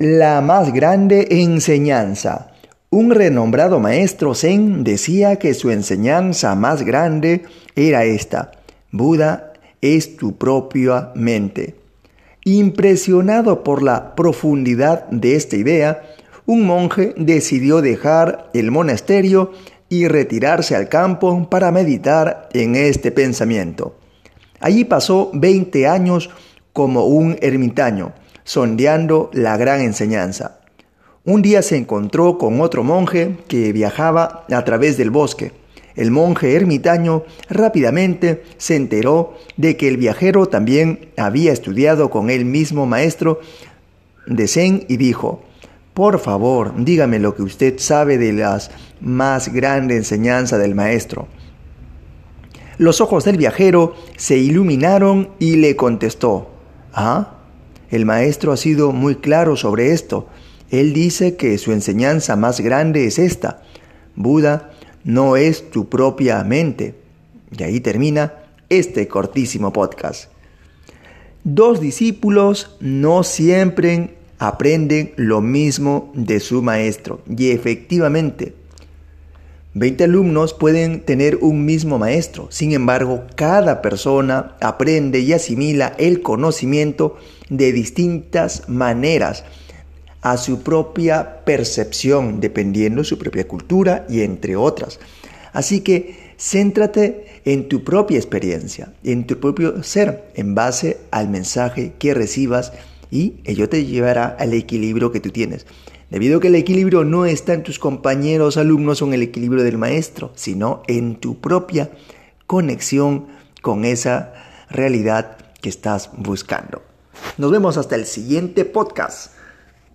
La más grande enseñanza. Un renombrado maestro Zen decía que su enseñanza más grande era esta. Buda es tu propia mente. Impresionado por la profundidad de esta idea, un monje decidió dejar el monasterio y retirarse al campo para meditar en este pensamiento. Allí pasó 20 años como un ermitaño, sondeando la gran enseñanza. Un día se encontró con otro monje que viajaba a través del bosque. El monje ermitaño rápidamente se enteró de que el viajero también había estudiado con el mismo maestro de Zen y dijo, por favor, dígame lo que usted sabe de las más grande enseñanza del maestro. Los ojos del viajero se iluminaron y le contestó, ¿ah? El maestro ha sido muy claro sobre esto. Él dice que su enseñanza más grande es esta. Buda no es tu propia mente. Y ahí termina este cortísimo podcast. Dos discípulos no siempre aprenden lo mismo de su maestro. Y efectivamente, 20 alumnos pueden tener un mismo maestro, sin embargo, cada persona aprende y asimila el conocimiento de distintas maneras a su propia percepción, dependiendo de su propia cultura y entre otras. Así que céntrate en tu propia experiencia, en tu propio ser, en base al mensaje que recibas y ello te llevará al equilibrio que tú tienes. Debido a que el equilibrio no está en tus compañeros alumnos o en el equilibrio del maestro, sino en tu propia conexión con esa realidad que estás buscando. Nos vemos hasta el siguiente podcast.